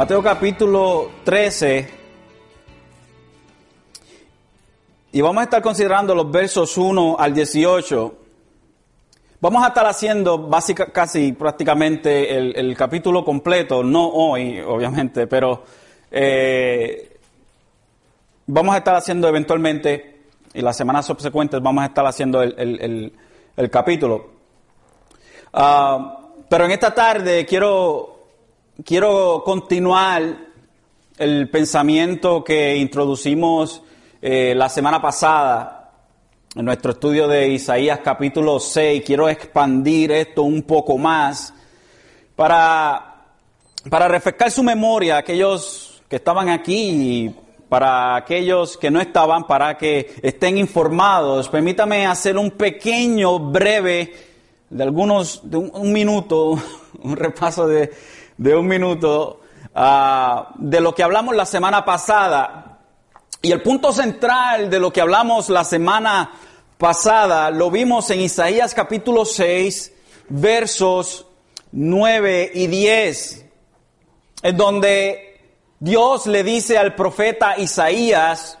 Mateo capítulo 13. Y vamos a estar considerando los versos 1 al 18. Vamos a estar haciendo básica, casi prácticamente el, capítulo completo, no hoy, obviamente, pero eh, vamos a estar haciendo eventualmente, y las semanas subsecuentes vamos a estar haciendo el, capítulo. Uh, pero en esta tarde quiero, quiero continuar el pensamiento que introducimos eh, la semana pasada en nuestro estudio de Isaías capítulo 6. Quiero expandir esto un poco más para, para refrescar su memoria, aquellos que estaban aquí y para aquellos que no estaban, para que estén informados. Permítame hacer un pequeño, breve, de algunos, de un, minuto, un repaso de, de un minuto, uh, de lo que hablamos la semana pasada. Y el punto central de lo que hablamos la semana pasada lo vimos en Isaías capítulo 6, versos 9 y 10, en donde Dios le dice al profeta Isaías,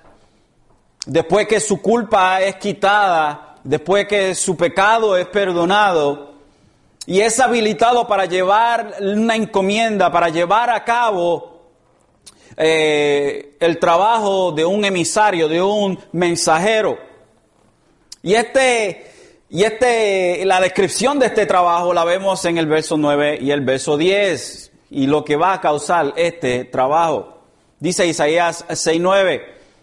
después que su culpa es quitada, después que su pecado es perdonado, y es habilitado para llevar una encomienda, para llevar a cabo eh, el trabajo de un emisario, de un mensajero. Y este, y este, la descripción de este trabajo la vemos en el verso 9 y el verso 10. Y lo que va a causar este trabajo. Dice Isaías 6:9.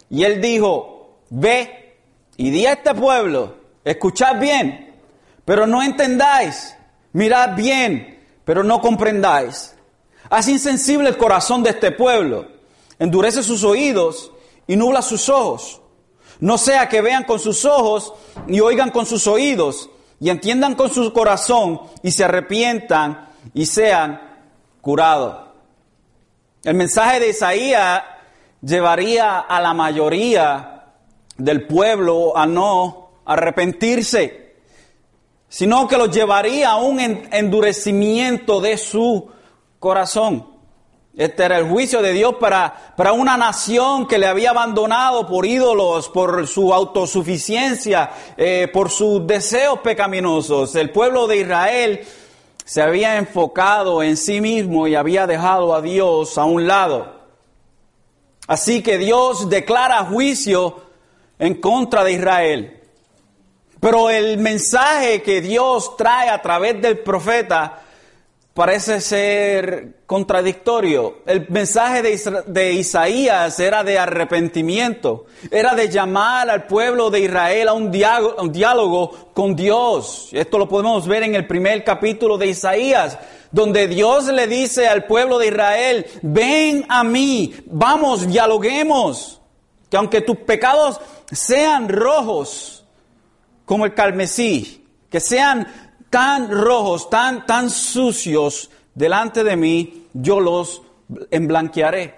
Y él dijo, ve y di a este pueblo, escuchad bien, pero no entendáis, mirad bien, pero no comprendáis. Haz insensible el corazón de este pueblo endurece sus oídos y nubla sus ojos. No sea que vean con sus ojos y oigan con sus oídos y entiendan con su corazón y se arrepientan y sean curados. El mensaje de Isaías llevaría a la mayoría del pueblo a no arrepentirse, sino que los llevaría a un endurecimiento de su corazón. Este era el juicio de Dios para, para una nación que le había abandonado por ídolos, por su autosuficiencia, eh, por sus deseos pecaminosos. El pueblo de Israel se había enfocado en sí mismo y había dejado a Dios a un lado. Así que Dios declara juicio en contra de Israel. Pero el mensaje que Dios trae a través del profeta parece ser contradictorio. El mensaje de, Isaías era de arrepentimiento, era de llamar al pueblo de Israel a un diálogo, un diálogo con Dios. Esto lo podemos ver en el primer capítulo de Isaías, donde Dios le dice al pueblo de Israel, ven a mí, vamos, dialoguemos, que aunque tus pecados sean rojos como el carmesí, que sean tan rojos, tan, tan sucios delante de mí, yo los emblanquearé.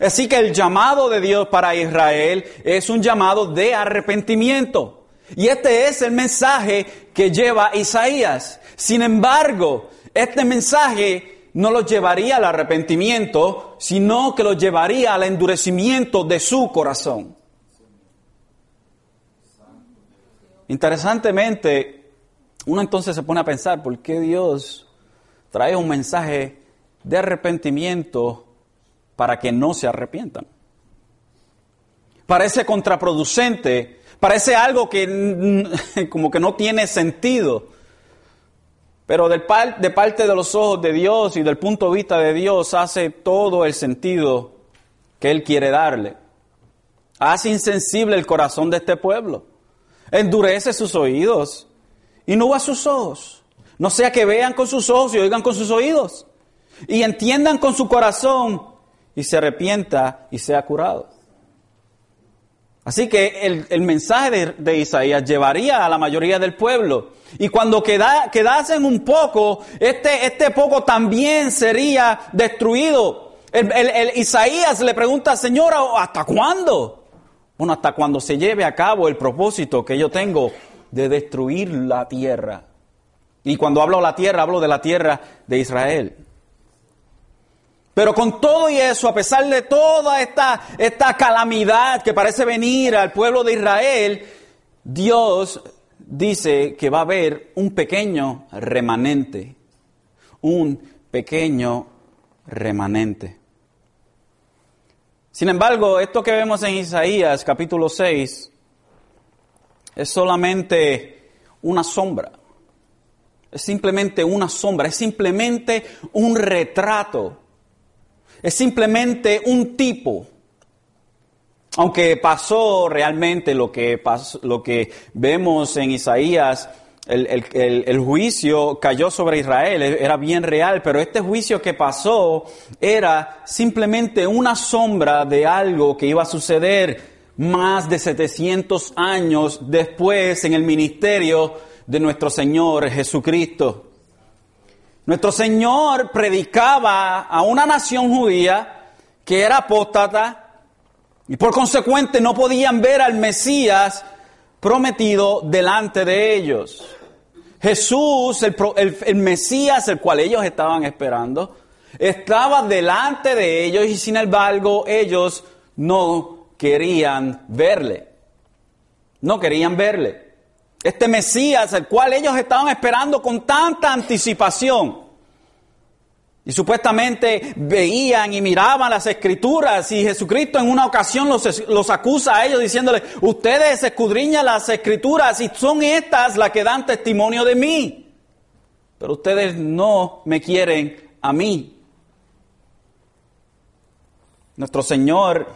Así que el llamado de Dios para Israel es un llamado de arrepentimiento. Y este es el mensaje que lleva Isaías. Sin embargo, este mensaje no los llevaría al arrepentimiento, sino que los llevaría al endurecimiento de su corazón. Interesantemente, uno entonces se pone a pensar, ¿por qué Dios trae un mensaje de arrepentimiento para que no se arrepientan? Parece contraproducente, parece algo que como que no tiene sentido. Pero de parte de los ojos de Dios y del punto de vista de Dios hace todo el sentido que Él quiere darle. Hace insensible el corazón de este pueblo. Endurece sus oídos y no a sus ojos. No sea que vean con sus ojos y oigan con sus oídos y entiendan con su corazón y se arrepienta y sea curado. Así que el, mensaje de, Isaías llevaría a la mayoría del pueblo. Y cuando queda, quedasen un poco, este, este poco también sería destruido. El, Isaías le pregunta, Señora, ¿hasta cuándo? Bueno, hasta cuando se lleve a cabo el propósito que yo tengo de destruir la tierra. Y cuando hablo de la tierra, hablo de la tierra de Israel. Pero con todo y eso, a pesar de toda esta, esta calamidad que parece venir al pueblo de Israel, Dios dice que va a haber un pequeño remanente, un pequeño remanente. Sin embargo, esto que vemos en Isaías capítulo 6 es solamente una sombra. Es simplemente una sombra, es simplemente un retrato es simplemente un tipo. Aunque pasó realmente lo que, lo que vemos en Isaías, el, juicio cayó sobre Israel, e, era bien real, pero este juicio que pasó era simplemente una sombra de algo que iba a suceder más de 700 años después en el ministerio de nuestro Señor Jesucristo. Nuestro Señor predicaba a una nación judía que era apóstata y por consecuente no podían ver al Mesías prometido delante de ellos. Jesús, el, Mesías, el cual ellos estaban esperando, estaba delante de ellos y sin embargo ellos no querían verle. No querían verle. Este Mesías, el cual ellos estaban esperando con tanta anticipación. Y supuestamente veían y miraban las escrituras y Jesucristo en una ocasión los, acusa a ellos diciéndole, ustedes escudriñan las escrituras y son estas las que dan testimonio de mí. Pero ustedes no me quieren a mí. Nuestro Señor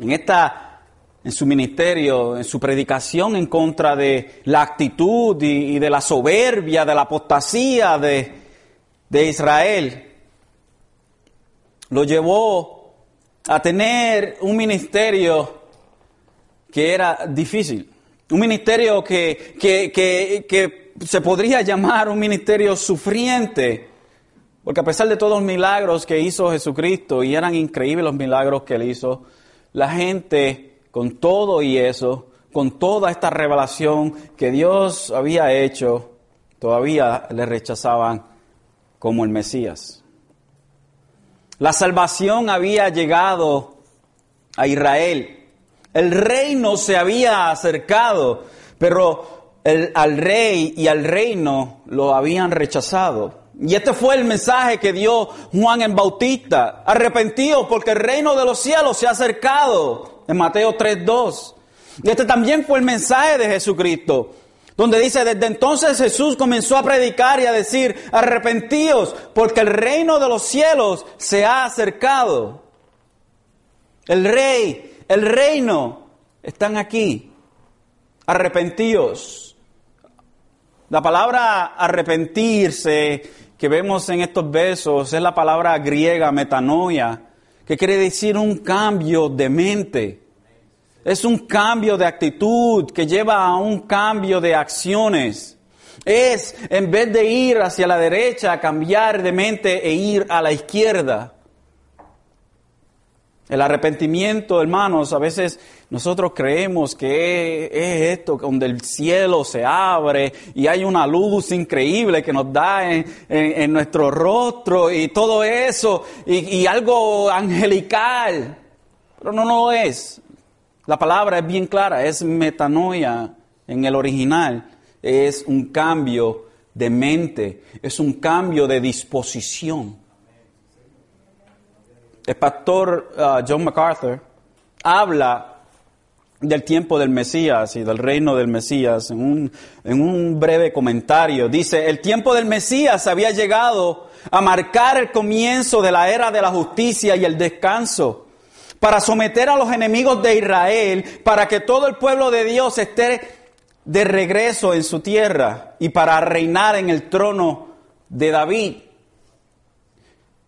en esta en su ministerio, en su predicación en contra de la actitud y, de la soberbia, de la apostasía de, de Israel. Lo llevó a tener un ministerio que era difícil, un ministerio que, que, que, que se podría llamar un ministerio sufriente, porque a pesar de todos los milagros que hizo Jesucristo, y eran increíbles los milagros que él hizo, la gente con todo y eso, con toda esta revelación que Dios había hecho, todavía le rechazaban como el Mesías. La salvación había llegado a Israel. El reino se había acercado, pero al rey y al reino lo habían rechazado. Y este fue el mensaje que dio Juan en Bautista. Arrepentido porque el reino de los cielos se ha acercado en Mateo 3.2. Y este también fue el mensaje de Jesucristo, donde dice, desde entonces Jesús comenzó a predicar y a decir, arrepentíos, porque el reino de los cielos se ha acercado. El rey, el reino, están aquí. Arrepentíos. La palabra arrepentirse que vemos en estos versos es la palabra griega metanoia, que quiere decir un cambio de mente. Es un cambio de actitud que lleva a un cambio de acciones. Es, en vez de ir hacia la derecha, cambiar de mente e ir a la izquierda. El arrepentimiento, hermanos, a veces nosotros creemos que es esto, donde el cielo se abre y hay una luz increíble que nos da en, nuestro rostro y todo eso, y, algo angelical. Pero no, no lo es. La palabra es bien clara, es metanoia en el original, es un cambio de mente, es un cambio de disposición. El pastor uh, John MacArthur habla del tiempo del Mesías y del reino del Mesías en un, en un breve comentario. Dice, el tiempo del Mesías había llegado a marcar el comienzo de la era de la justicia y el descanso, para someter a los enemigos de Israel, para que todo el pueblo de Dios esté de regreso en su tierra y para reinar en el trono de David.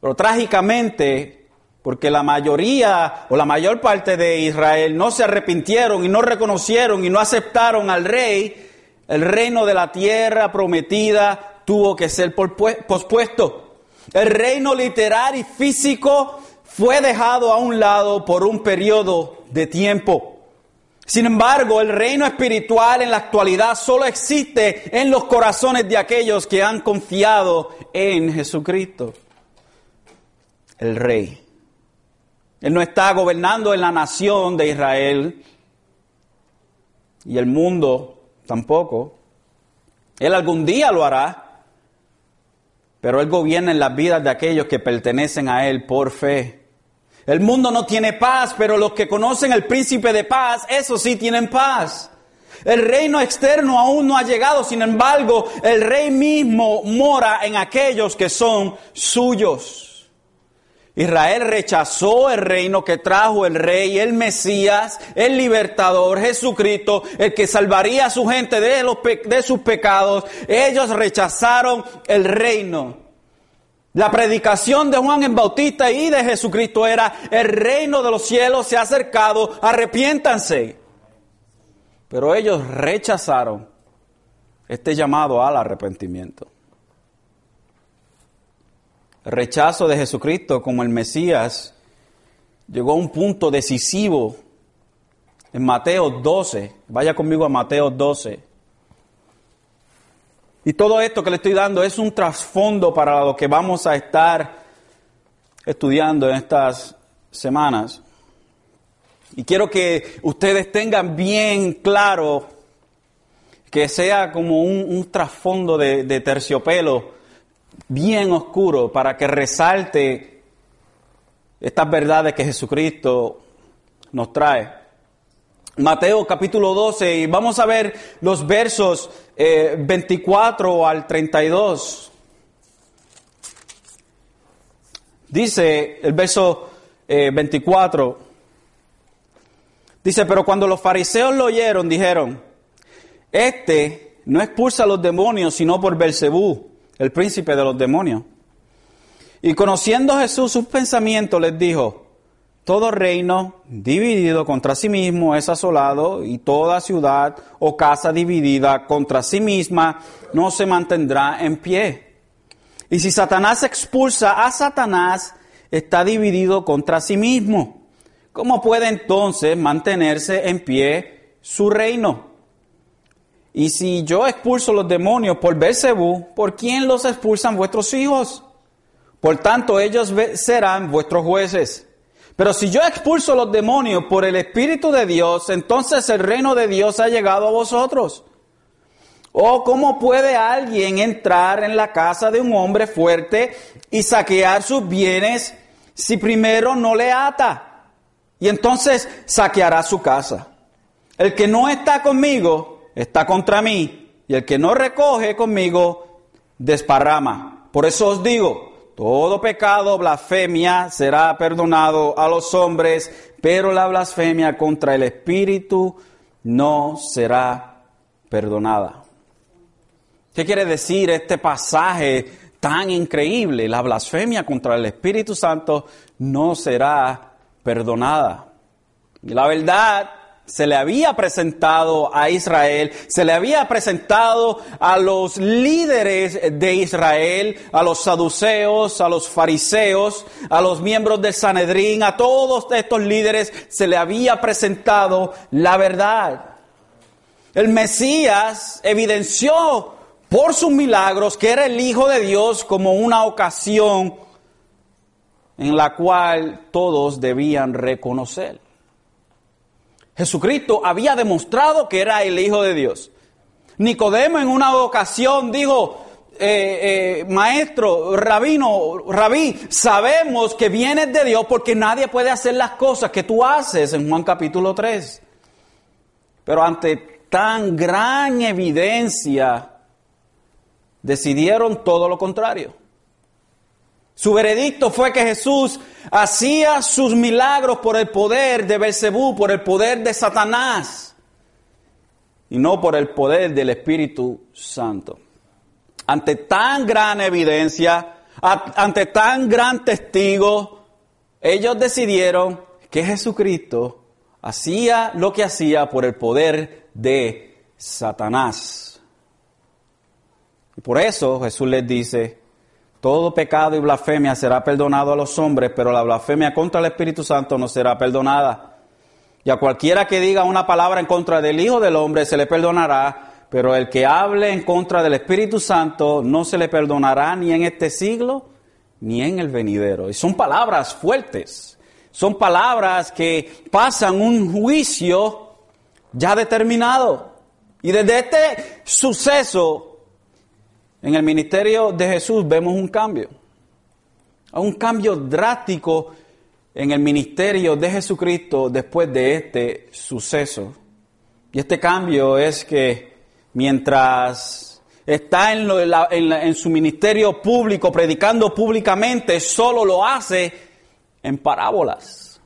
Pero trágicamente, porque la mayoría o la mayor parte de Israel no se arrepintieron y no reconocieron y no aceptaron al rey, el reino de la tierra prometida tuvo que ser pospuesto. El reino literal y físico fue dejado a un lado por un periodo de tiempo. Sin embargo, el reino espiritual en la actualidad solo existe en los corazones de aquellos que han confiado en Jesucristo. el rey. Él no está gobernando en la nación de Israel y el mundo tampoco. Él algún día lo hará, pero Él gobierna en las vidas de aquellos que pertenecen a Él por fe. El mundo no tiene paz, pero los que conocen el príncipe de paz, esos sí tienen paz. El reino externo aún no ha llegado, sin embargo, el rey mismo mora en aquellos que son suyos. Israel rechazó el reino que trajo el rey, el Mesías, el libertador, Jesucristo, el que salvaría a su gente de, los de sus pecados. Ellos rechazaron el reino. La predicación de Juan el Bautista y de Jesucristo era, el reino de los cielos se ha acercado, arrepiéntanse. Pero ellos rechazaron este llamado al arrepentimiento. El rechazo de Jesucristo como el Mesías llegó a un punto decisivo en Mateo 12. Vaya conmigo a Mateo 12. Y todo esto que le estoy dando es un trasfondo para lo que vamos a estar estudiando en estas semanas. Y quiero que ustedes tengan bien claro que sea como un, trasfondo de, de terciopelo bien oscuro para que resalte estas verdades que Jesucristo nos trae. Mateo capítulo 12 y vamos a ver los versos 24 eh, al 32. Dice el verso 24, eh, Dice, pero cuando los fariseos lo oyeron, dijeron, este no expulsa a los demonios, sino por Belcebú, el príncipe de los demonios. Y conociendo Jesús sus pensamientos, les dijo, todo reino dividido contra sí mismo es asolado, y toda ciudad o casa dividida contra sí misma no se mantendrá en pie. Y si Satanás expulsa a Satanás, está dividido contra sí mismo. ¿cómo puede entonces mantenerse en pie su reino? Y si yo expulso los demonios por Belcebú, ¿por quién los expulsan vuestros hijos? Por tanto, ellos serán vuestros jueces. Pero si yo expulso los demonios por el Espíritu de Dios, entonces el reino de Dios ha llegado a vosotros. ¿O cómo puede alguien entrar en la casa de un hombre fuerte y saquear sus bienes si primero no le ata? y entonces saqueará su casa. El que no está conmigo está contra mí, y el que no recoge conmigo desparrama. Por eso os digo, todo pecado, blasfemia será perdonado a los hombres, pero la blasfemia contra el Espíritu no será perdonada. ¿Qué quiere decir este pasaje tan increíble? La blasfemia contra el Espíritu Santo no será perdonada. Y la verdad se le había presentado a Israel, se le había presentado a los líderes de Israel, a los saduceos, a los fariseos, a los miembros del Sanedrín, a todos estos líderes se le había presentado la verdad. El Mesías evidenció por sus milagros que era el Hijo de Dios como una ocasión en la cual todos debían reconocer. Jesucristo había demostrado que era el Hijo de Dios. Nicodemo en una ocasión dijo, eh, eh, maestro, rabino, rabí, sabemos que vienes de Dios porque nadie puede hacer las cosas que tú haces en Juan capítulo 3. Pero ante tan gran evidencia, decidieron todo lo contrario. Su veredicto fue que Jesús hacía sus milagros por el poder de Belcebú, por el poder de Satanás, y no por el poder del Espíritu Santo. Ante tan gran evidencia, ante tan gran testigo, ellos decidieron que Jesucristo hacía lo que hacía por el poder de Satanás. Y por eso Jesús les dice, todo pecado y blasfemia será perdonado a los hombres, pero la blasfemia contra el Espíritu Santo no será perdonada. Y a cualquiera que diga una palabra en contra del Hijo del Hombre se le perdonará, pero el que hable en contra del Espíritu Santo no se le perdonará ni en este siglo ni en el venidero. Y son palabras fuertes, son palabras que pasan un juicio ya determinado. Y desde este suceso en el ministerio de Jesús vemos un cambio, un cambio drástico en el ministerio de Jesucristo después de este suceso. Y este cambio es que mientras está en, en, su ministerio público, predicando públicamente, solo lo hace en parábolas.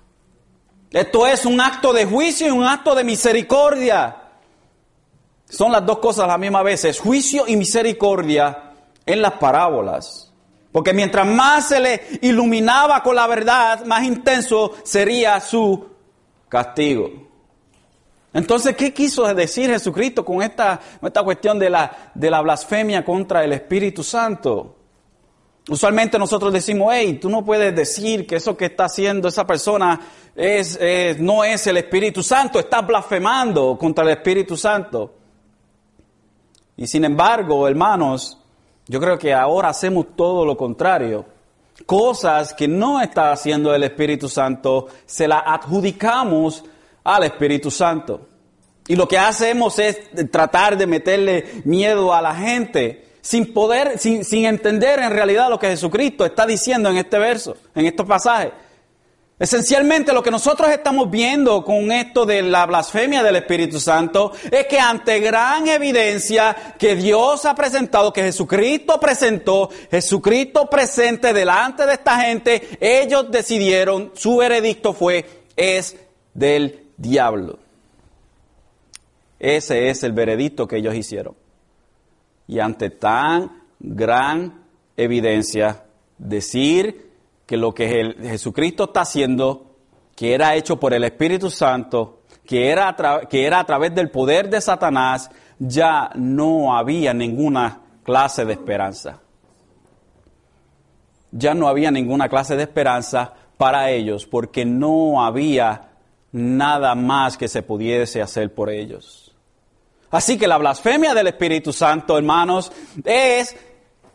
Esto es un acto de juicio y un acto de misericordia. Son las dos cosas a la misma vez, juicio y misericordia en las parábolas. Porque mientras más se le iluminaba con la verdad, más intenso sería su castigo. Entonces, ¿qué quiso decir Jesucristo con esta, esta cuestión de la, de la blasfemia contra el Espíritu Santo? Usualmente nosotros decimos, hey, tú no puedes decir que eso que está haciendo esa persona es, no es el Espíritu Santo, está blasfemando contra el Espíritu Santo. Y sin embargo, hermanos, yo creo que ahora hacemos todo lo contrario. Cosas que no está haciendo el Espíritu Santo, se las adjudicamos al Espíritu Santo. Y lo que hacemos es tratar de meterle miedo a la gente sin poder, sin, sin entender en realidad lo que Jesucristo está diciendo en este verso, en estos pasajes. Esencialmente lo que nosotros estamos viendo con esto de la blasfemia del Espíritu Santo es que ante gran evidencia que Dios ha presentado, que Jesucristo presentó, Jesucristo presente delante de esta gente, ellos decidieron, su veredicto fue, es del diablo. Ese es el veredicto que ellos hicieron. Y ante tan gran evidencia, decir que lo que Jesucristo está haciendo, que era hecho por el Espíritu Santo, que era, a que era a través del poder de Satanás, ya no había ninguna clase de esperanza. Ya no había ninguna clase de esperanza para ellos porque no había nada más que se pudiese hacer por ellos. Así que la blasfemia del Espíritu Santo, hermanos, es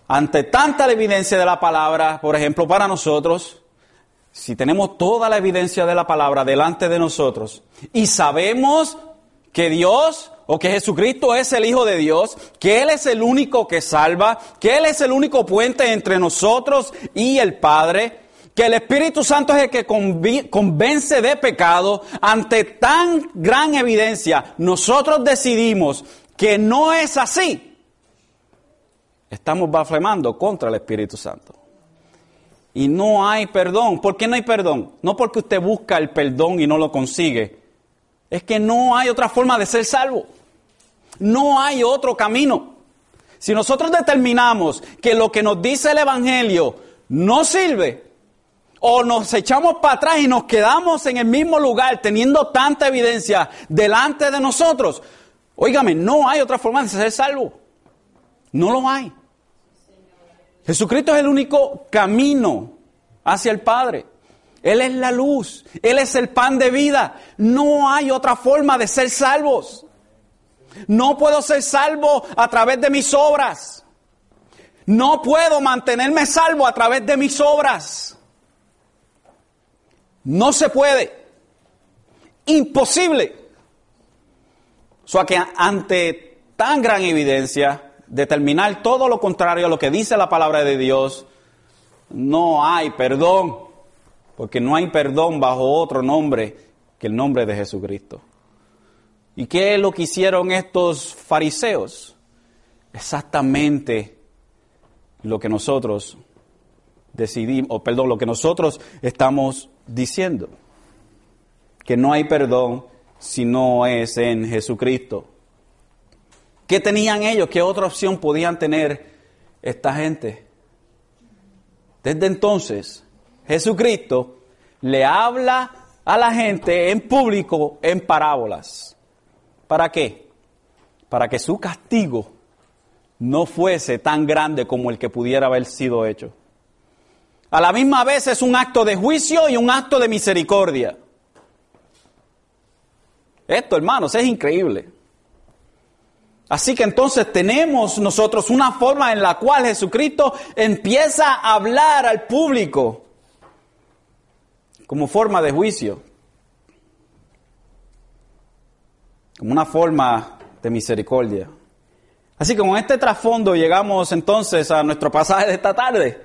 ante tanta evidencia de la palabra, por ejemplo, para nosotros, si tenemos toda la evidencia de la palabra delante de nosotros y sabemos que Dios o que Jesucristo es el Hijo de Dios, que Él es el único que salva, que Él es el único puente entre nosotros y el Padre, que el Espíritu Santo es el que convence de pecado, ante tan gran evidencia, nosotros decidimos que no es así estamos blasfemando contra el Espíritu Santo. Y no hay perdón. ¿Por qué no hay perdón? No porque usted busca el perdón y no lo consigue. Es que no hay otra forma de ser salvo. No hay otro camino. Si nosotros determinamos que lo que nos dice el Evangelio no sirve, o nos echamos para atrás y nos quedamos en el mismo lugar teniendo tanta evidencia delante de nosotros, óigame, no hay otra forma de ser salvo. No lo hay. Jesucristo es el único camino hacia el Padre. Él es la luz, Él es el pan de vida. No hay otra forma de ser salvos. No puedo ser salvo a través de mis obras. No puedo mantenerme salvo a través de mis obras. No se puede. Imposible. O sea que ante tan gran evidencia, determinar todo lo contrario a lo que dice la palabra de Dios, no hay perdón, porque no hay perdón bajo otro nombre que el nombre de Jesucristo. ¿Y qué es lo que hicieron estos fariseos? Exactamente lo que nosotros decidimos, o perdón, lo que nosotros estamos diciendo, que no hay perdón si no es en Jesucristo. ¿Qué tenían ellos? ¿Qué otra opción podían tener esta gente? Desde entonces, Jesucristo le habla a la gente en público en parábolas. ¿Para qué? Para que su castigo no fuese tan grande como el que pudiera haber sido hecho. A la misma vez es un acto de juicio y un acto de misericordia. Esto, hermanos, es increíble. Así que entonces tenemos nosotros una forma en la cual Jesucristo empieza a hablar al público como forma de juicio, como una forma de misericordia. Así que con este trasfondo llegamos entonces a nuestro pasaje de esta tarde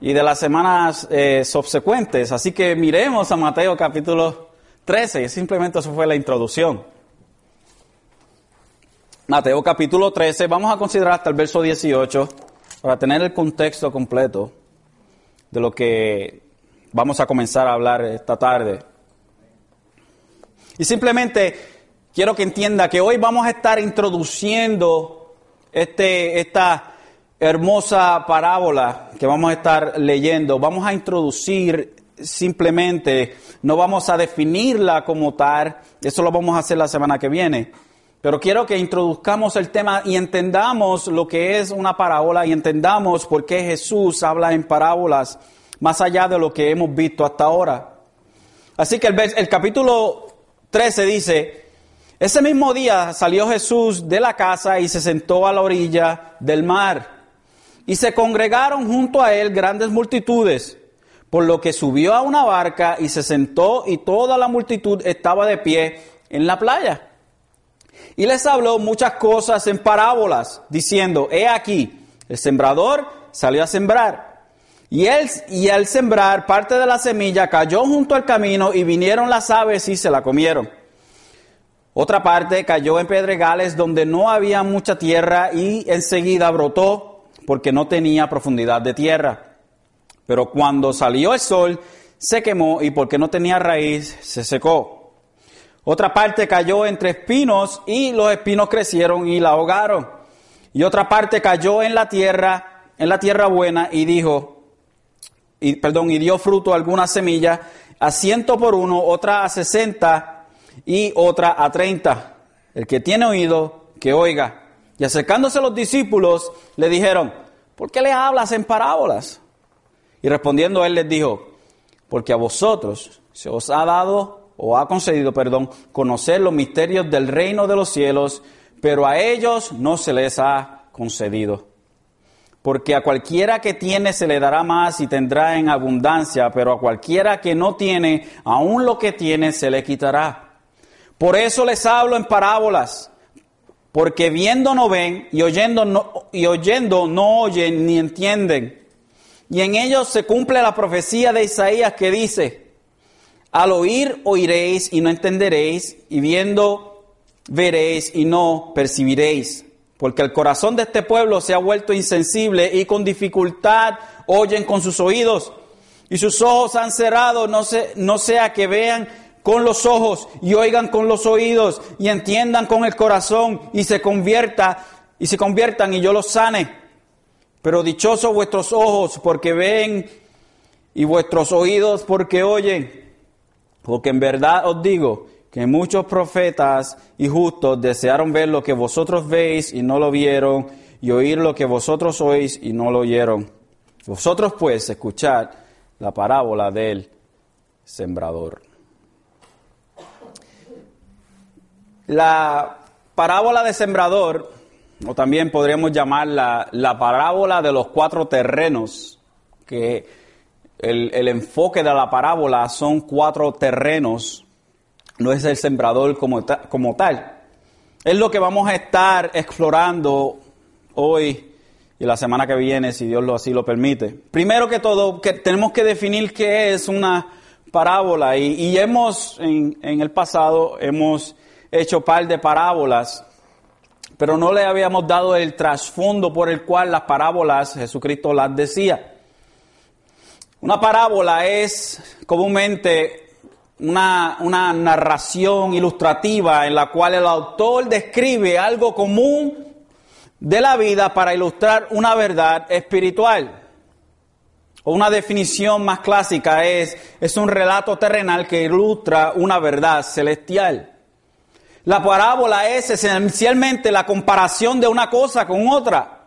y de las semanas eh, subsecuentes. Así que miremos a Mateo capítulo 13, simplemente eso fue la introducción. Mateo capítulo 13, vamos a considerar hasta el verso 18 para tener el contexto completo de lo que vamos a comenzar a hablar esta tarde. Y simplemente quiero que entienda que hoy vamos a estar introduciendo este, esta hermosa parábola que vamos a estar leyendo. Vamos a introducir simplemente, no vamos a definirla como tal, eso lo vamos a hacer la semana que viene pero quiero que introduzcamos el tema y entendamos lo que es una parábola y entendamos por qué Jesús habla en parábolas más allá de lo que hemos visto hasta ahora. Así que el, capítulo 13 dice, ese mismo día salió Jesús de la casa y se sentó a la orilla del mar. Y se congregaron junto a él grandes multitudes, por lo que subió a una barca y se sentó y toda la multitud estaba de pie en la playa. Y les habló muchas cosas en parábolas, diciendo, he aquí, el sembrador salió a sembrar. Y, él, y al sembrar parte de la semilla cayó junto al camino y vinieron las aves y se la comieron. Otra parte cayó en pedregales donde no había mucha tierra y enseguida brotó porque no tenía profundidad de tierra. Pero cuando salió el sol se quemó y porque no tenía raíz se secó. Otra parte cayó entre espinos y los espinos crecieron y la ahogaron. Y otra parte cayó en la tierra, en la tierra buena y dijo, y, perdón, y dio fruto alguna semilla a ciento por uno, otra a sesenta y otra a treinta. El que tiene oído, que oiga. Y acercándose los discípulos, le dijeron, ¿por qué le hablas en parábolas? Y respondiendo él les dijo, porque a vosotros se os ha dado o ha concedido, perdón, conocer los misterios del reino de los cielos, pero a ellos no se les ha concedido. Porque a cualquiera que tiene se le dará más y tendrá en abundancia, pero a cualquiera que no tiene, aún lo que tiene se le quitará. Por eso les hablo en parábolas, porque viendo no ven y oyendo no, y oyendo no oyen ni entienden. Y en ellos se cumple la profecía de Isaías que dice, al oír oiréis y no entenderéis, y viendo veréis y no percibiréis. Porque el corazón de este pueblo se ha vuelto insensible y con dificultad oyen con sus oídos. Y sus ojos han cerrado, no, no sea que vean con los ojos y oigan con los oídos y entiendan con el corazón y se convierta y se conviertan y yo los sane. Pero dichosos vuestros ojos porque ven y vuestros oídos porque oyen. Porque en verdad os digo que muchos profetas y justos desearon ver lo que vosotros veis y no lo vieron, y oír lo que vosotros oís y no lo oyeron. Vosotros pues escuchad la parábola del sembrador. La parábola del sembrador, o también podríamos llamarla la parábola de los cuatro terrenos, que el, enfoque de la parábola son cuatro terrenos, no es el sembrador como, como tal. Es lo que vamos a estar explorando hoy y la semana que viene, si Dios lo así lo permite. Primero que todo, que tenemos que definir qué es una parábola y, hemos, en, en, el pasado, hemos hecho par de parábolas, pero no le habíamos dado el trasfondo por el cual las parábolas Jesucristo las decía. Una parábola es comúnmente una, narración ilustrativa en la cual el autor describe algo común de la vida para ilustrar una verdad espiritual. O una definición más clásica es, es un relato terrenal que ilustra una verdad celestial. La parábola es esencialmente la comparación de una cosa con otra.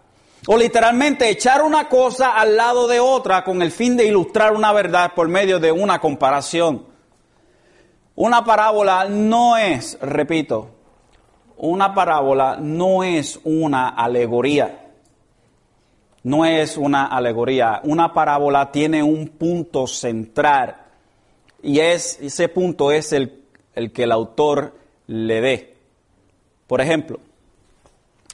O literalmente echar una cosa al lado de otra con el fin de ilustrar una verdad por medio de una comparación. Una parábola no es, repito, una parábola no es una alegoría. No es una alegoría. Una parábola tiene un punto central y es, ese punto es el, el que el autor le dé. Por ejemplo,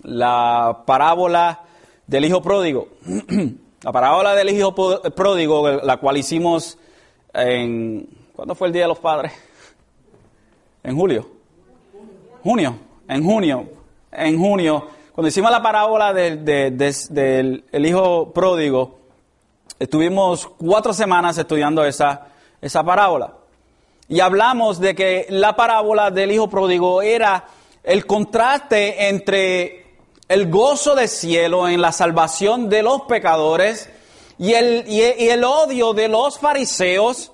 la parábola del hijo pródigo. la parábola del hijo pródigo, la cual hicimos en... ¿Cuándo fue el Día de los Padres? En julio. Junio. En junio. En junio. Cuando hicimos la parábola del, del hijo pródigo, estuvimos cuatro semanas estudiando esa, esa parábola. Y hablamos de que la parábola del hijo pródigo era el contraste entre el gozo del cielo en la salvación de los pecadores y el, odio de los fariseos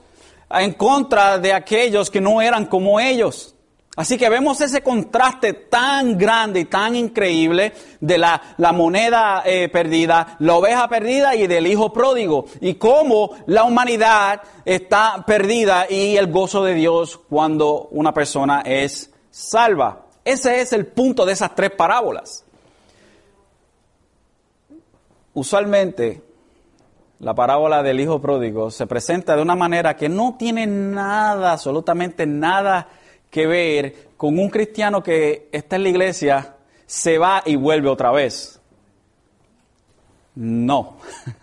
en contra de aquellos que no eran como ellos. Así que vemos ese contraste tan grande y tan increíble de la, la moneda eh, perdida, la oveja perdida y del hijo pródigo. Y cómo la humanidad está perdida y el gozo de Dios cuando una persona es salva. Ese es el punto de esas tres parábolas. Usualmente la parábola del hijo pródigo se presenta de una manera que no tiene nada, absolutamente nada que ver con un cristiano que está en la iglesia, se va y vuelve otra vez. No,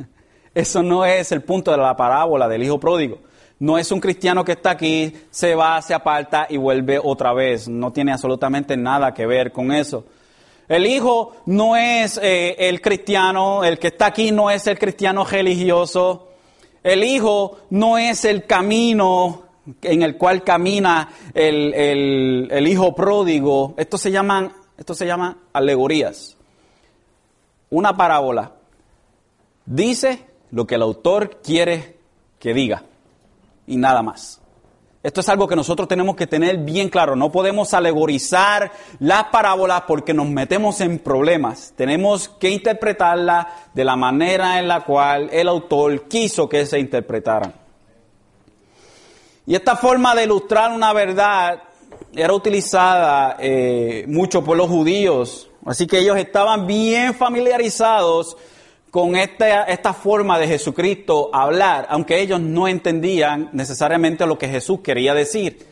eso no es el punto de la parábola del hijo pródigo. No es un cristiano que está aquí, se va, se aparta y vuelve otra vez. No tiene absolutamente nada que ver con eso. El hijo no es eh, el cristiano, el que está aquí no es el cristiano religioso. El hijo no es el camino en el cual camina el, hijo pródigo. Esto se llaman, esto se llama alegorías. Una parábola dice lo que el autor quiere que diga y nada más. Esto es algo que nosotros tenemos que tener bien claro. No podemos alegorizar las parábolas porque nos metemos en problemas. Tenemos que interpretarla de la manera en la cual el autor quiso que se interpretaran. Y esta forma de ilustrar una verdad era utilizada eh, mucho por los judíos. Así que ellos estaban bien familiarizados con esta, esta forma de Jesucristo hablar, aunque ellos no entendían necesariamente lo que Jesús quería decir.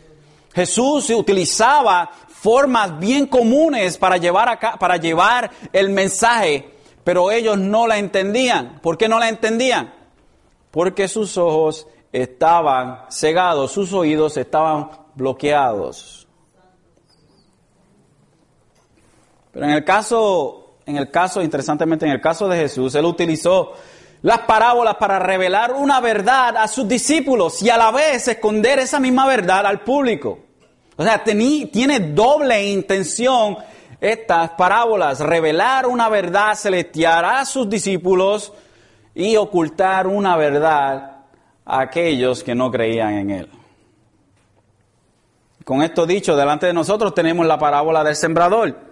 Jesús utilizaba formas bien comunes para llevar, para llevar el mensaje, pero ellos no la entendían. ¿Por qué no la entendían? Porque sus ojos estaban cegados, sus oídos estaban bloqueados. Pero en el caso en el caso, interesantemente, en el caso de Jesús, él utilizó las parábolas para revelar una verdad a sus discípulos y a la vez esconder esa misma verdad al público. O sea, tiene doble intención estas parábolas, revelar una verdad celestial a sus discípulos y ocultar una verdad a aquellos que no creían en él. Con esto dicho, delante de nosotros tenemos la parábola del sembrador.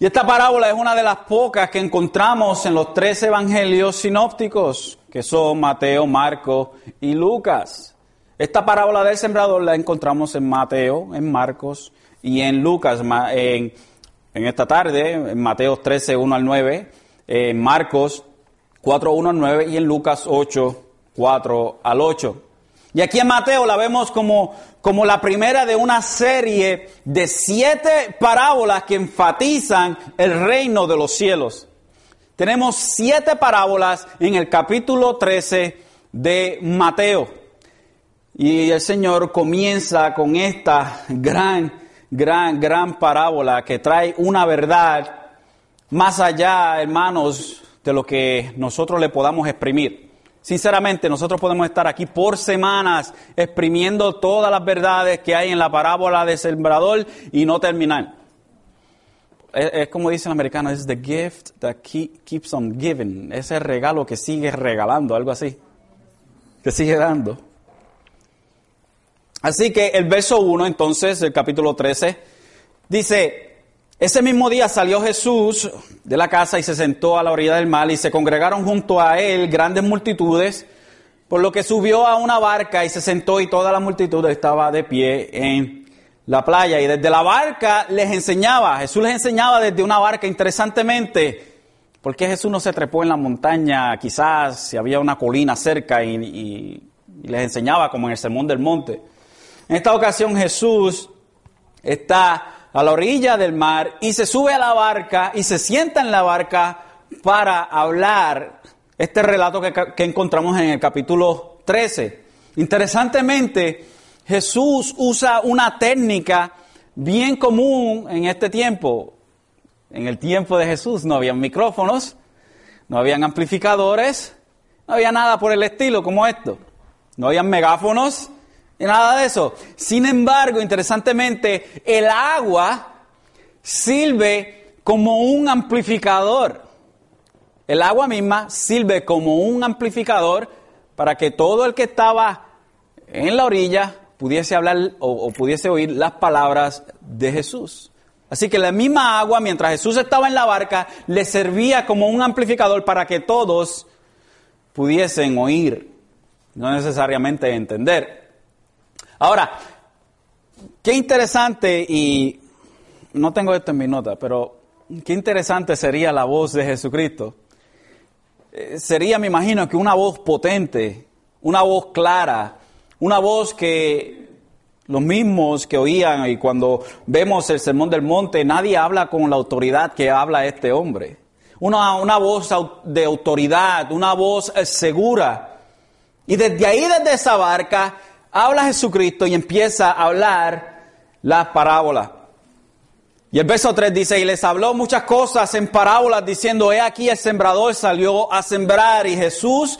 Y esta parábola es una de las pocas que encontramos en los tres evangelios sinópticos, que son Mateo, Marcos y Lucas. Esta parábola del sembrador la encontramos en Mateo, en Marcos y en Lucas, en, esta tarde, en Mateo 13, 1 al 9, en Marcos 4, 1 al 9 y en Lucas 8, 4 al 8. Y aquí en Mateo la vemos como, como la primera de una serie de siete parábolas que enfatizan el reino de los cielos. Tenemos siete parábolas en el capítulo 13 de Mateo. Y el Señor comienza con esta gran, gran, gran parábola que trae una verdad más allá, hermanos, de lo que nosotros le podamos exprimir. Sinceramente, nosotros podemos estar aquí por semanas exprimiendo todas las verdades que hay en la parábola del sembrador y no terminar. Es, como dice el americano, es the gift that keeps on giving. Ese regalo que sigue regalando, algo así. Que sigue dando. Así que el verso 1, entonces, del capítulo 13, dice, ese mismo día salió Jesús de la casa y se sentó a la orilla del mar y se congregaron junto a él grandes multitudes, por lo que subió a una barca y se sentó y toda la multitud estaba de pie en la playa y desde la barca les enseñaba, Jesús les enseñaba desde una barca interesantemente, porque Jesús no se trepó en la montaña, quizás si había una colina cerca y, y les enseñaba como en el Sermón del Monte. En esta ocasión Jesús está a la orilla del mar y se sube a la barca y se sienta en la barca para hablar este relato que, que encontramos en el capítulo 13. Interesantemente, Jesús usa una técnica bien común en este tiempo. En el tiempo de Jesús no habían micrófonos, no habían amplificadores, no había nada por el estilo como esto. No habían megáfonos y nada de eso. Sin embargo, interesantemente, el agua sirve como un amplificador. El agua misma sirve como un amplificador para que todo el que estaba en la orilla pudiese hablar o, pudiese oír las palabras de Jesús. Así que la misma agua, mientras Jesús estaba en la barca, le servía como un amplificador para que todos pudiesen oír, no necesariamente entender. Ahora, qué interesante, y no tengo esto en mi nota, pero qué interesante sería la voz de Jesucristo. Eh, sería, me imagino, que una voz potente, una voz clara, una voz que los mismos que oían, y cuando vemos el Sermón del Monte, nadie habla con la autoridad que habla este hombre. Una, una voz de autoridad, una voz eh, segura. Y desde ahí, desde esa barca, habla Jesucristo y empieza a hablar las parábolas. Y el verso 3 dice, y les habló muchas cosas en parábolas diciendo, he aquí el sembrador salió a sembrar y Jesús,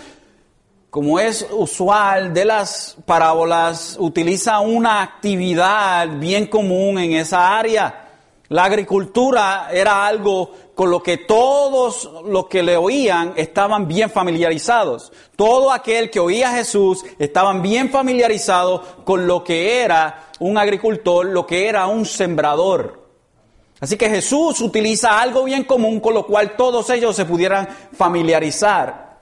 como es usual de las parábolas, utiliza una actividad bien común en esa área. La agricultura era algo con lo que todos los que le oían estaban bien familiarizados. Todo aquel que oía a Jesús estaban bien familiarizados con lo que era un agricultor, lo que era un sembrador. Así que Jesús utiliza algo bien común con lo cual todos ellos se pudieran familiarizar.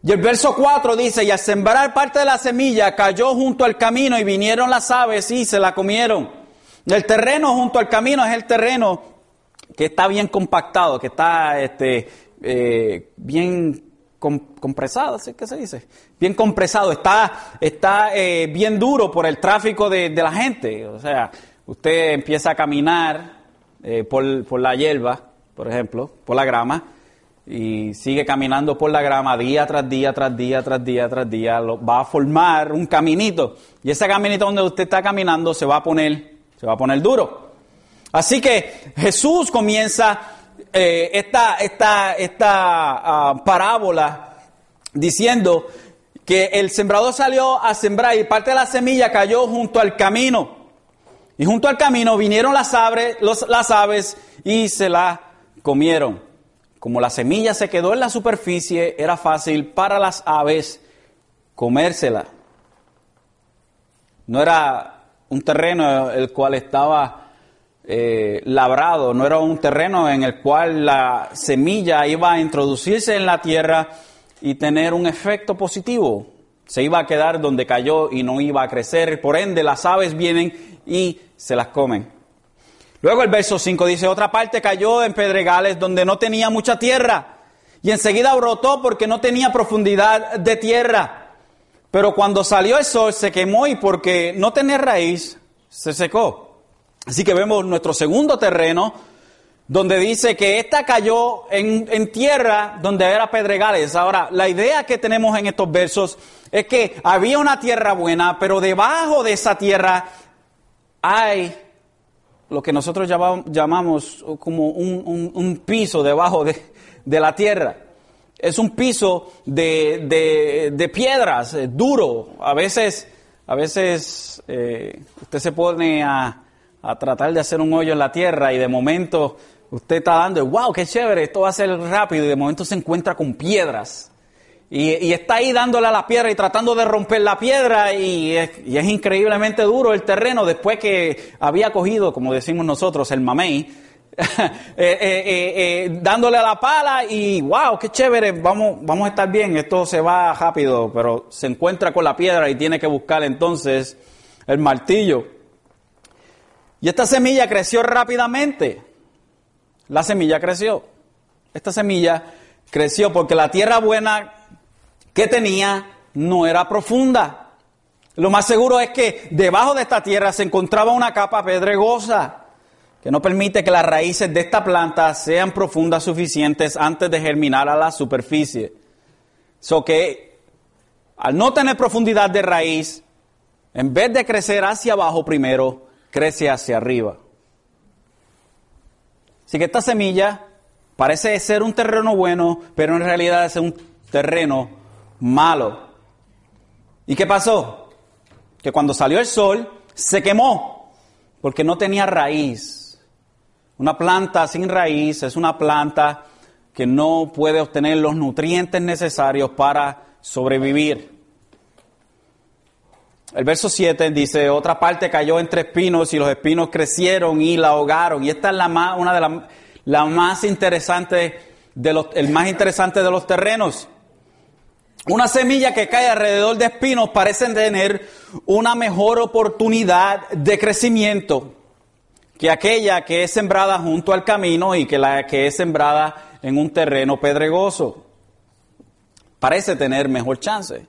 Y el verso 4 dice, y al sembrar parte de la semilla cayó junto al camino y vinieron las aves y se la comieron. El terreno junto al camino es el terreno que está bien compactado, que está este, eh, bien compresado, ¿sí se dice? Bien compresado, está, está eh, bien duro por el tráfico de, la gente. O sea, usted empieza a caminar eh, por, por la hierba, por ejemplo, por la grama, y sigue caminando por la grama día tras día, tras día, tras día, tras día, va a formar un caminito. Y ese caminito donde usted está caminando se va a poner se va a poner duro. Así que Jesús comienza eh, esta, esta, esta ah, parábola diciendo que el sembrador salió a sembrar y parte de la semilla cayó junto al camino. Y junto al camino vinieron las aves, las aves y se la comieron. Como la semilla se quedó en la superficie, era fácil para las aves comérsela. No era un terreno el cual estaba eh, labrado, no era un terreno en el cual la semilla iba a introducirse en la tierra y tener un efecto positivo. Se iba a quedar donde cayó y no iba a crecer. Por ende, las aves vienen y se las comen. Luego el verso 5 dice, otra parte cayó en pedregales donde no tenía mucha tierra y enseguida brotó porque no tenía profundidad de tierra. Pero cuando salió el sol se quemó y porque no tenía raíz, se secó. Así que vemos nuestro segundo terreno, donde dice que esta cayó en, tierra donde era pedregales. Ahora, la idea que tenemos en estos versos es que había una tierra buena, pero debajo de esa tierra hay lo que nosotros llamamos, como un, piso debajo de la tierra es un piso de, de, piedras, eh, duro. A veces, a veces eh, usted se pone a, a, tratar de hacer un hoyo en la tierra y de momento usted está dando, wow, qué chévere, esto va a ser rápido y de momento se encuentra con piedras. Y, está ahí dándole a la piedra y tratando de romper la piedra y es, y es increíblemente duro el terreno después que había cogido, como decimos nosotros, el mamey Eh, eh, eh, dándole a la pala y wow, qué chévere, vamos, vamos a estar bien, esto se va rápido, pero se encuentra con la piedra y tiene que buscar entonces el martillo. Y esta semilla creció rápidamente. La semilla creció. Esta semilla creció porque la tierra buena que tenía no era profunda. Lo más seguro es que debajo de esta tierra se encontraba una capa pedregosa que no permite que las raíces de esta planta sean profundas suficientes antes de germinar a la superficie. So que al no tener profundidad de raíz, en vez de crecer hacia abajo primero, crece hacia arriba. Así que esta semilla parece ser un terreno bueno, pero en realidad es un terreno malo. ¿Y qué pasó? Que cuando salió el sol se quemó porque no tenía raíz. Una planta sin raíz es una planta que no puede obtener los nutrientes necesarios para sobrevivir. El verso 7 dice, otra parte cayó entre espinos y los espinos crecieron y la ahogaron. Y esta es la más, una de las la más interesante de los, el más interesante de los terrenos. Una semilla que cae alrededor de espinos parece tener una mejor oportunidad de crecimiento que aquella que es sembrada junto al camino y que la que es sembrada en un terreno pedregoso. Parece tener mejor chance.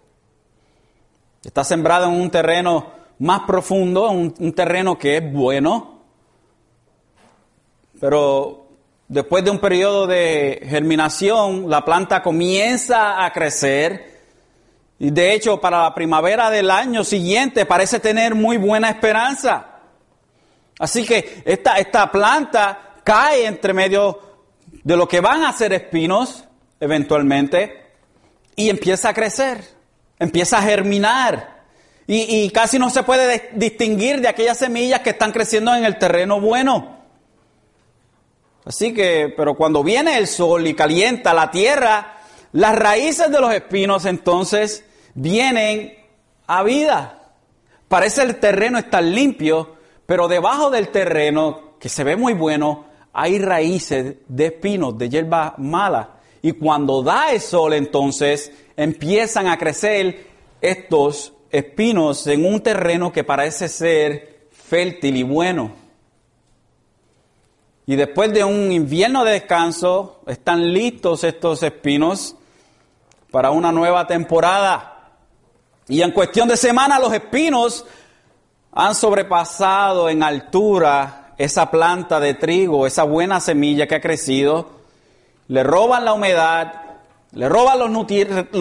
Está sembrada en un terreno más profundo, un, un terreno que es bueno, pero después de un periodo de germinación, la planta comienza a crecer. Y de hecho, para la primavera del año siguiente parece tener muy buena esperanza. Así que esta, esta planta cae entre medio de lo que van a ser espinos eventualmente y empieza a crecer, empieza a germinar. Y, casi no se puede distinguir de aquellas semillas que están creciendo en el terreno bueno. Así que, pero cuando viene el sol y calienta la tierra, las raíces de los espinos entonces vienen a vida. Parece el terreno estar limpio, pero debajo del terreno, que se ve muy bueno, hay raíces de espinos, de hierba mala. Y cuando da el sol, entonces empiezan a crecer estos espinos en un terreno que parece ser fértil y bueno. Y después de un invierno de descanso, están listos estos espinos para una nueva temporada. Y en cuestión de semana los espinos han sobrepasado en altura esa planta de trigo, esa buena semilla que ha crecido, le roban la humedad, le roban los,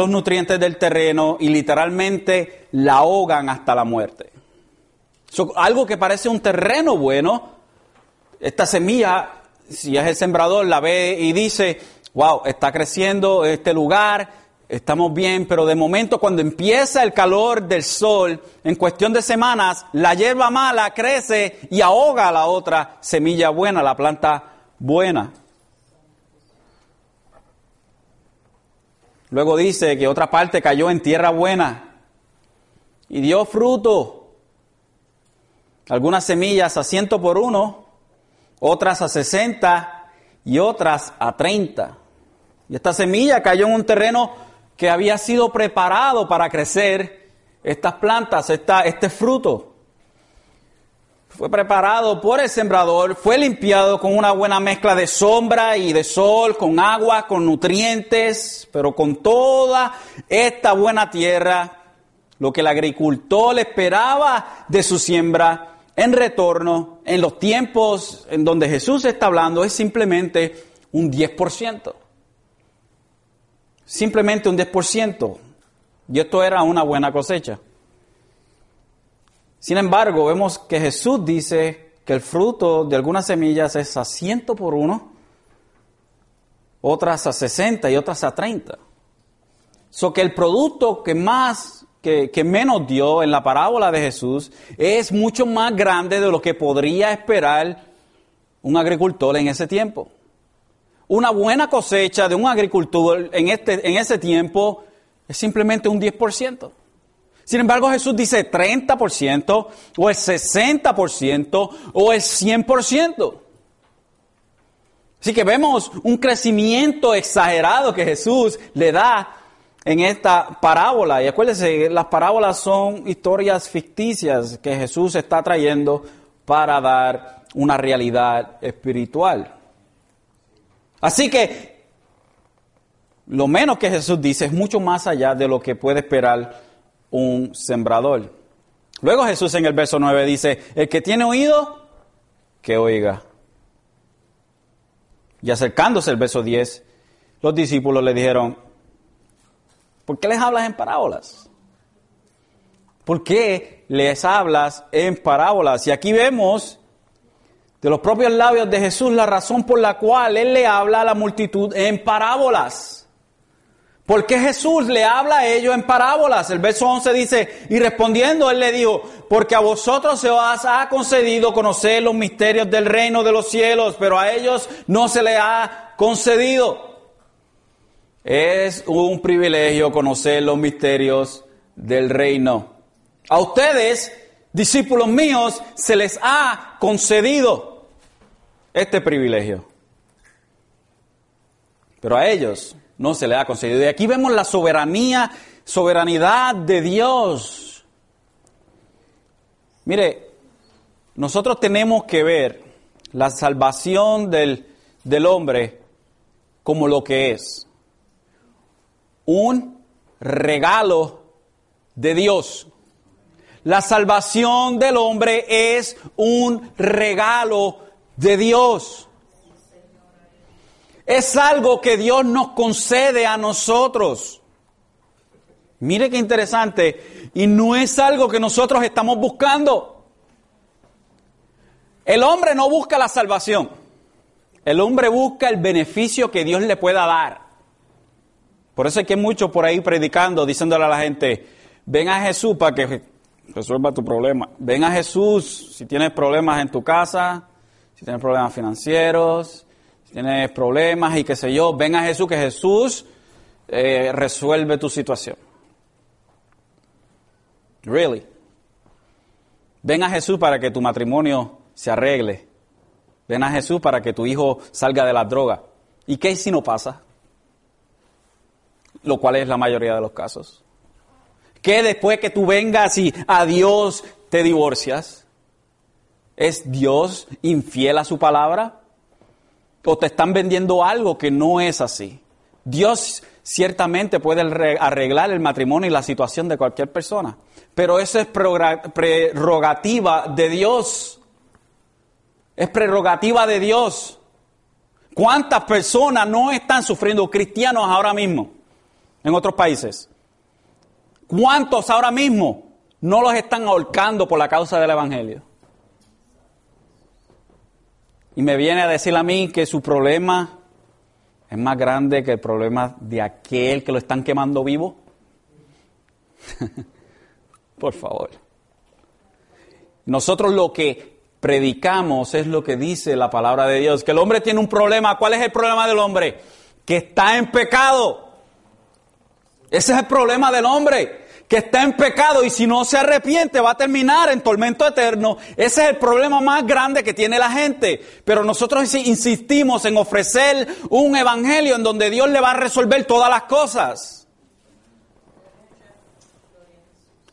nutrientes del terreno y literalmente la ahogan hasta la muerte. algo que parece un terreno bueno, esta semilla, si es el sembrador, la ve y dice, wow, está creciendo este lugar, estamos bien, pero de momento cuando empieza el calor del sol, en cuestión de semanas, la hierba mala crece y ahoga a la otra semilla buena, la planta buena. Luego dice que otra parte cayó en tierra buena y dio fruto. Algunas semillas a ciento por uno, otras a sesenta y otras a treinta. Y esta semilla cayó en un terreno que había sido preparado para crecer estas plantas, este fruto. Fue preparado por el sembrador, fue limpiado con una buena mezcla de sombra y de sol, con agua, con nutrientes, pero con toda esta buena tierra, lo que el agricultor esperaba de su siembra en retorno, en los tiempos en donde Jesús está hablando, es simplemente un 10% simplemente un 10%. Y esto era una buena cosecha. Sin embargo, vemos que Jesús dice que el fruto de algunas semillas es a ciento por uno, otras a 60 y otras a 30. So que el producto que más, que, que menos dio en la parábola de Jesús es mucho más grande de lo que podría esperar un agricultor en ese tiempo una buena cosecha de un agricultor en, este, en ese tiempo es simplemente un 10%. Sin embargo, Jesús dice 30% o el 60% o el 100%. Así que vemos un crecimiento exagerado que Jesús le da en esta parábola. Y acuérdense, las parábolas son historias ficticias que Jesús está trayendo para dar una realidad espiritual. Así que lo menos que Jesús dice es mucho más allá de lo que puede esperar un sembrador. Luego Jesús en el verso 9 dice, el que tiene oído, que oiga. Y acercándose el verso 10, los discípulos le dijeron, ¿por qué les hablas en parábolas? ¿Por qué les hablas en parábolas? Y aquí vemos de los propios labios de Jesús la razón por la cual Él le habla a la multitud en parábolas. ¿Por qué Jesús le habla a ellos en parábolas? El verso 11 dice, y respondiendo Él le dijo, porque a vosotros se os ha concedido conocer los misterios del reino de los cielos, pero a ellos no se les ha concedido. Es un privilegio conocer los misterios del reino. A ustedes, discípulos míos, se les ha concedido este privilegio. Pero a ellos no se les ha concedido. Y aquí vemos la soberanía, soberanidad de Dios. Mire, nosotros tenemos que ver la salvación del, del hombre como lo que es. Un regalo de Dios. La salvación del hombre es un regalo de Dios. Es algo que Dios nos concede a nosotros. Mire qué interesante. Y no es algo que nosotros estamos buscando. El hombre no busca la salvación. El hombre busca el beneficio que Dios le pueda dar. Por eso hay que muchos por ahí predicando, diciéndole a la gente, ven a Jesús para que resuelva tu problema. Ven a Jesús si tienes problemas en tu casa, si tienes problemas financieros, tienes problemas y qué sé yo. Ven a Jesús, que Jesús eh, resuelve tu situación. Really. Ven a Jesús para que tu matrimonio se arregle. Ven a Jesús para que tu hijo salga de la droga. ¿Y qué si no pasa? Lo cual es la mayoría de los casos que después que tú vengas y a Dios te divorcias? ¿Es Dios infiel a su palabra? ¿O te están vendiendo algo que no es así? Dios ciertamente puede arreglar el matrimonio y la situación de cualquier persona, pero eso es prerrogativa de Dios. Es prerrogativa de Dios. ¿Cuántas personas no están sufriendo cristianos ahora mismo en otros países? ¿Cuántos ahora mismo no los están ahorcando por la causa del Evangelio? Y me viene a decir a mí que su problema es más grande que el problema de aquel que lo están quemando vivo. por favor. Nosotros lo que predicamos es lo que dice la palabra de Dios, que el hombre tiene un problema. ¿Cuál es el problema del hombre? Que está en pecado. Ese es el problema del hombre, que está en pecado y si no se arrepiente va a terminar en tormento eterno. Ese es el problema más grande que tiene la gente. Pero nosotros insistimos en ofrecer un evangelio en donde Dios le va a resolver todas las cosas.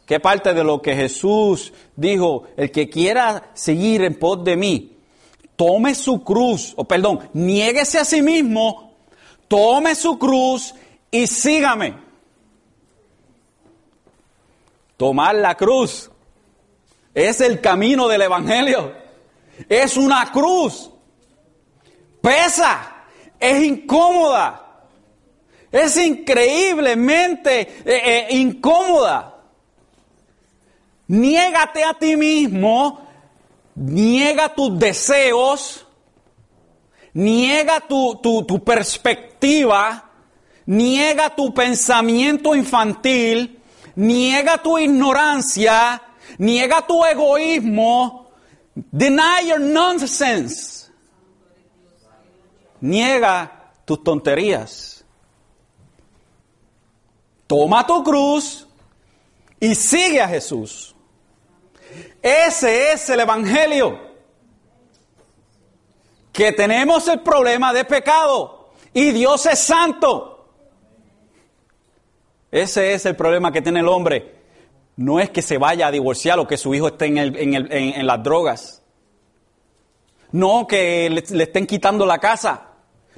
¿Qué parte de lo que Jesús dijo? El que quiera seguir en pos de mí, tome su cruz, o perdón, niéguese a sí mismo, tome su cruz y sígame. Tomar la cruz es el camino del Evangelio. Es una cruz. Pesa. Es incómoda. Es increíblemente eh, eh, incómoda. Niégate a ti mismo. Niega tus deseos. Niega tu, tu perspectiva. Niega tu pensamiento infantil niega tu ignorancia, niega tu egoísmo, deny your nonsense, niega tus tonterías. Toma tu cruz y sigue a Jesús. Ese es el Evangelio. Que tenemos el problema de pecado y Dios es santo. Ese es el problema que tiene el hombre. No es que se vaya a divorciar o que su hijo esté en, las drogas. no que le, le estén quitando la casa,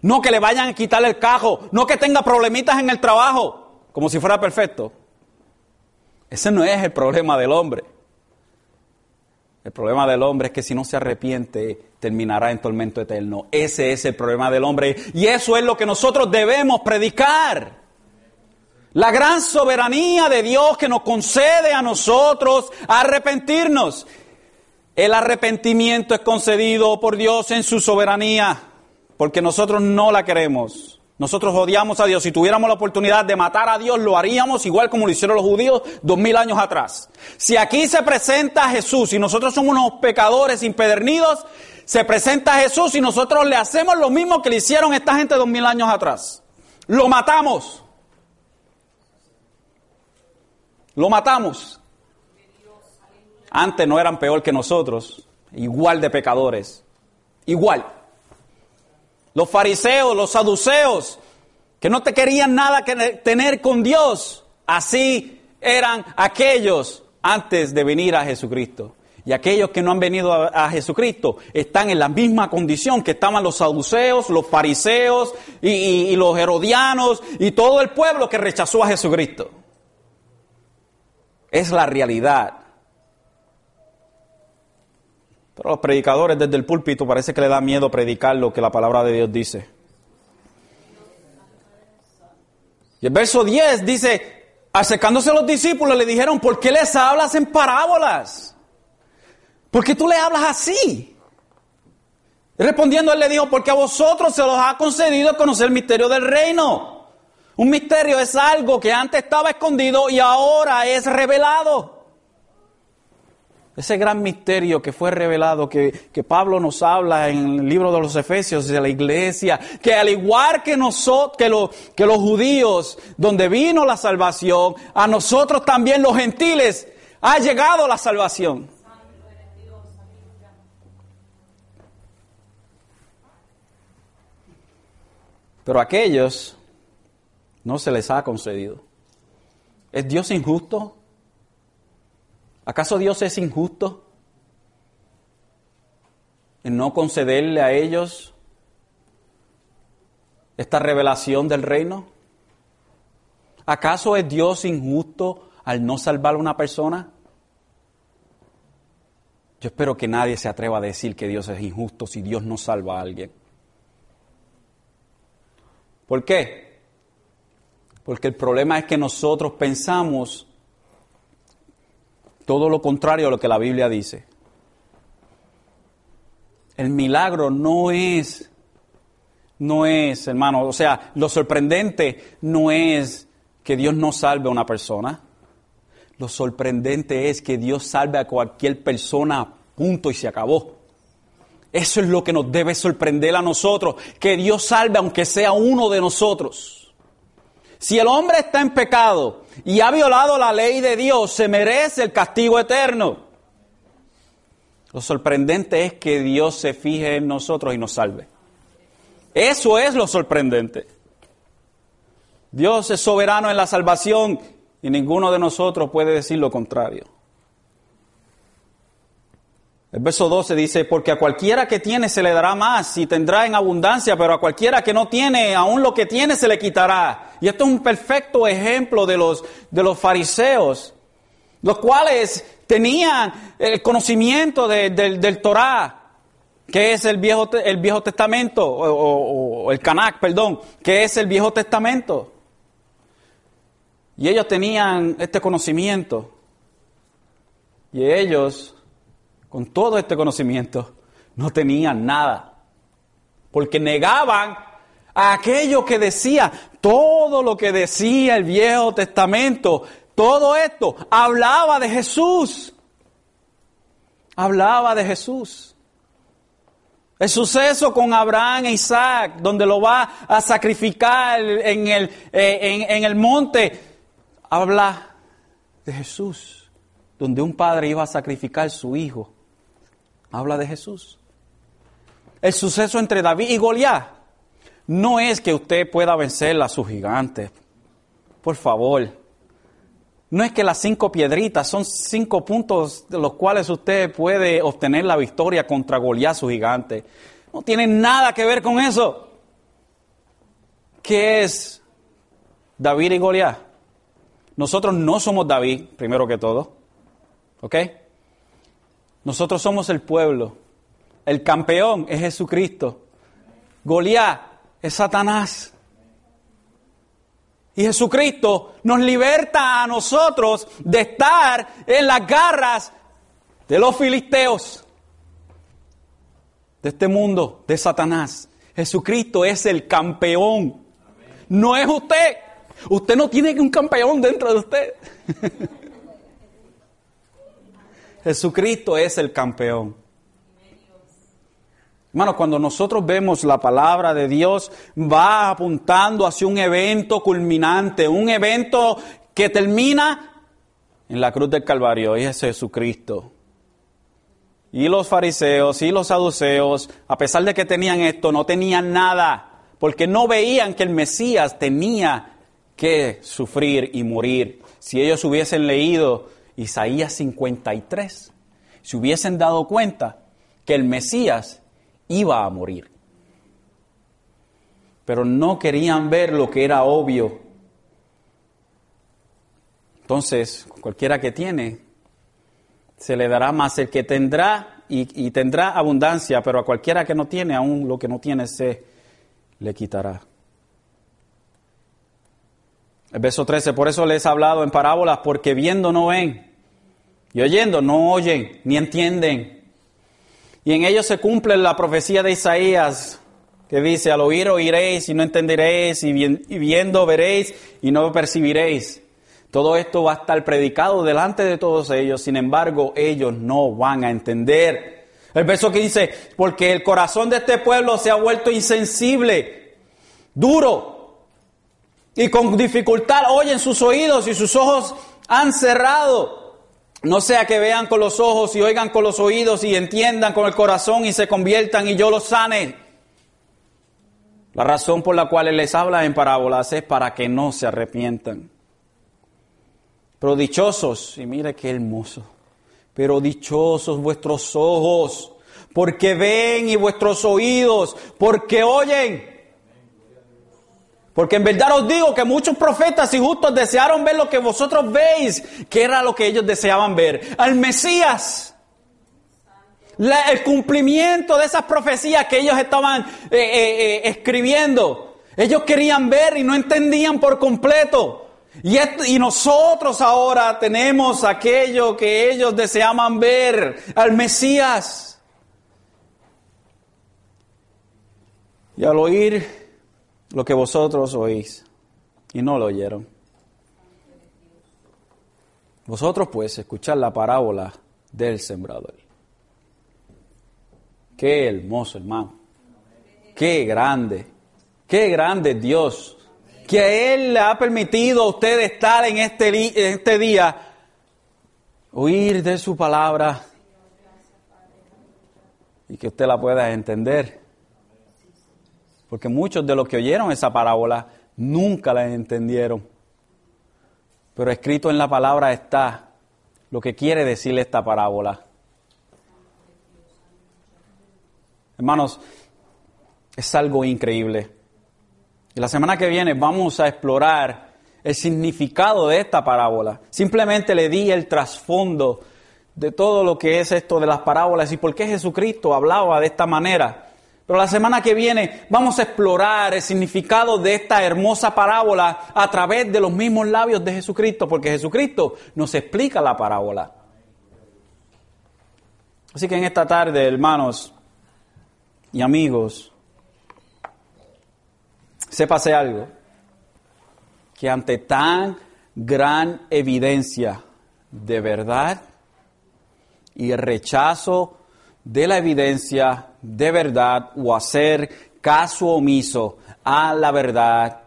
no que le vayan a quitar el cajo, no que tenga problemitas en el trabajo, como si fuera perfecto. Ese no es el problema del hombre. El problema del hombre es que si no se arrepiente, terminará en tormento eterno. Ese es el problema del hombre. Y eso es lo que nosotros debemos predicar. La gran soberanía de Dios que nos concede a nosotros arrepentirnos. El arrepentimiento es concedido por Dios en su soberanía, porque nosotros no la queremos. Nosotros odiamos a Dios. Si tuviéramos la oportunidad de matar a Dios, lo haríamos igual como lo hicieron los judíos dos mil años atrás. Si aquí se presenta Jesús y nosotros somos unos pecadores impedernidos, se presenta Jesús y nosotros le hacemos lo mismo que le hicieron esta gente dos mil años atrás. Lo matamos. Lo matamos. Antes no eran peor que nosotros, igual de pecadores. Igual. Los fariseos, los saduceos, que no te querían nada que tener con Dios, así eran aquellos antes de venir a Jesucristo. Y aquellos que no han venido a, Jesucristo están en la misma condición que estaban los saduceos, los fariseos y, y los herodianos y todo el pueblo que rechazó a Jesucristo. Es la realidad. Pero los predicadores desde el púlpito parece que le da miedo predicar lo que la palabra de Dios dice. Y el verso 10 dice, acercándose a los discípulos le dijeron, ¿por qué les hablas en parábolas? ¿Por qué tú le hablas así? Respondiendo él le dijo, porque a vosotros se los ha concedido conocer el misterio del reino. Un misterio es algo que antes estaba escondido y ahora es revelado. Ese gran misterio que fue revelado, que, Pablo nos habla en el libro de los Efesios de la iglesia, que al igual que, nosotros, que, que los judíos, donde vino la salvación, a nosotros también los gentiles ha llegado la salvación. Pero aquellos no se les ha concedido. ¿Es Dios injusto? ¿Acaso Dios es injusto en no concederle a ellos esta revelación del reino? ¿Acaso es Dios injusto al no salvar a una persona? Yo espero que nadie se atreva a decir que Dios es injusto si Dios no salva a alguien. ¿Por qué? Porque el problema es que nosotros pensamos todo lo contrario a lo que la Biblia dice. El milagro no es, no es, hermano, o sea, lo sorprendente no es que Dios no salve a una persona. Lo sorprendente es que Dios salve a cualquier persona, punto y se acabó. Eso es lo que nos debe sorprender a nosotros, que Dios salve aunque sea uno de nosotros. Si el hombre está en pecado y ha violado la ley de Dios, se merece el castigo eterno. Lo sorprendente es que Dios se fije en nosotros y nos salve. Eso es lo sorprendente. Dios es soberano en la salvación y ninguno de nosotros puede decir lo contrario. El verso 12 dice, porque a cualquiera que tiene se le dará más y tendrá en abundancia, pero a cualquiera que no tiene, aún lo que tiene se le quitará. Y esto es un perfecto ejemplo de los, de los fariseos, los cuales tenían el conocimiento del Torah, que es el Viejo, el viejo Testamento, o, o el Canac, perdón, que es el Viejo Testamento. Y ellos tenían este conocimiento. Y ellos con todo este conocimiento, no tenían nada. Porque negaban a aquello que decía, todo lo que decía el Viejo Testamento, todo esto hablaba de Jesús. Hablaba de Jesús. El suceso con Abraham e Isaac, donde lo va a sacrificar en el, eh, en, en el monte, habla de Jesús, donde un padre iba a sacrificar su hijo habla de Jesús. El suceso entre David y Goliat no es que usted pueda vencer a su gigante. Por favor. No es que las cinco piedritas son cinco puntos de los cuales usted puede obtener la victoria contra Goliat, su gigante. No tiene nada que ver con eso. ¿Qué es David y Goliat? Nosotros no somos David, primero que todo. ¿Ok? Nosotros somos el pueblo. El campeón es Jesucristo. Goliat es Satanás. Y Jesucristo nos liberta a nosotros de estar en las garras de los filisteos, de este mundo, de Satanás. Jesucristo es el campeón. No es usted. Usted no tiene un campeón dentro de usted. Jesucristo es el campeón. Hermano, cuando nosotros vemos la palabra de Dios, va apuntando hacia un evento culminante, un evento que termina en la cruz del Calvario, y es Jesucristo. Y los fariseos y los saduceos, a pesar de que tenían esto, no tenían nada, porque no veían que el Mesías tenía que sufrir y morir. Si ellos hubiesen leído Isaías 53, se hubiesen dado cuenta que el Mesías iba a morir. Pero no querían ver lo que era obvio. Entonces, cualquiera que tiene, se le dará más el que tendrá y, y, tendrá abundancia, pero a cualquiera que no tiene, aún lo que no tiene se le quitará. El verso 13, por eso les he hablado en parábolas, porque viendo no ven, y oyendo no oyen, ni entienden. Y en ellos se cumple la profecía de Isaías, que dice, al oír oiréis y no entenderéis, y, viendo veréis y no percibiréis. Todo esto va a estar predicado delante de todos ellos, sin embargo ellos no van a entender. El verso que dice, porque el corazón de este pueblo se ha vuelto insensible, duro, y con dificultad oyen sus oídos y sus ojos han cerrado. No sea que vean con los ojos y oigan con los oídos y entiendan con el corazón y se conviertan y yo los sane. La razón por la cual Él les habla en parábolas es para que no se arrepientan. Pero dichosos, y mire qué hermoso, pero dichosos vuestros ojos, porque ven y vuestros oídos, porque oyen. Porque en verdad os digo que muchos profetas y justos desearon ver lo que vosotros veis, que era lo que ellos deseaban ver, al Mesías. el cumplimiento de esas profecías que ellos estaban eh, eh, eh, escribiendo. Ellos querían ver y no entendían por completo. Y, y nosotros ahora tenemos aquello que ellos deseaban ver, al Mesías. Y al oír lo que vosotros oís y no lo oyeron. Vosotros pues escuchad la parábola del sembrador. Qué hermoso hermano. Qué grande. Qué grande Dios. Que Él le ha permitido a usted estar este, en este día, oír de su palabra y que usted la pueda entender. Porque muchos de los que oyeron esa parábola nunca la entendieron. Pero escrito en la palabra está lo que quiere decirle esta parábola. Hermanos, es algo increíble. Y la semana que viene vamos a explorar el significado de esta parábola. Simplemente le di el trasfondo de todo lo que es esto de las parábolas y por qué Jesucristo hablaba de esta manera. Pero la semana que viene vamos a explorar el significado de esta hermosa parábola a través de los mismos labios de Jesucristo, porque Jesucristo nos explica la parábola. Así que en esta tarde, hermanos y amigos, sépase algo, que ante tan gran evidencia de verdad y rechazo de la evidencia de verdad o hacer caso omiso a la verdad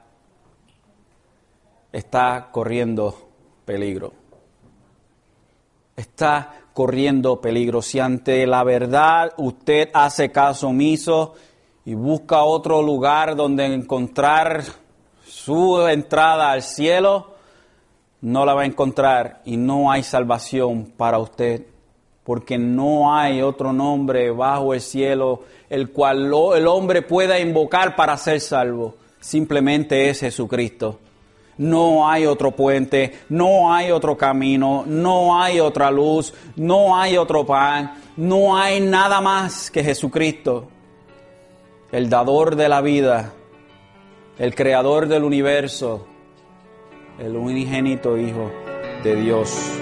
está corriendo peligro. Está corriendo peligro. Si ante la verdad usted hace caso omiso y busca otro lugar donde encontrar su entrada al cielo, no la va a encontrar y no hay salvación para usted, porque no hay otro nombre bajo el cielo el cual el hombre pueda invocar para ser salvo. Simplemente es Jesucristo. No hay otro puente, no hay otro camino, no hay otra luz, no hay otro pan, no hay nada más que Jesucristo, el dador de la vida, el creador del universo, el unigénito Hijo de Dios.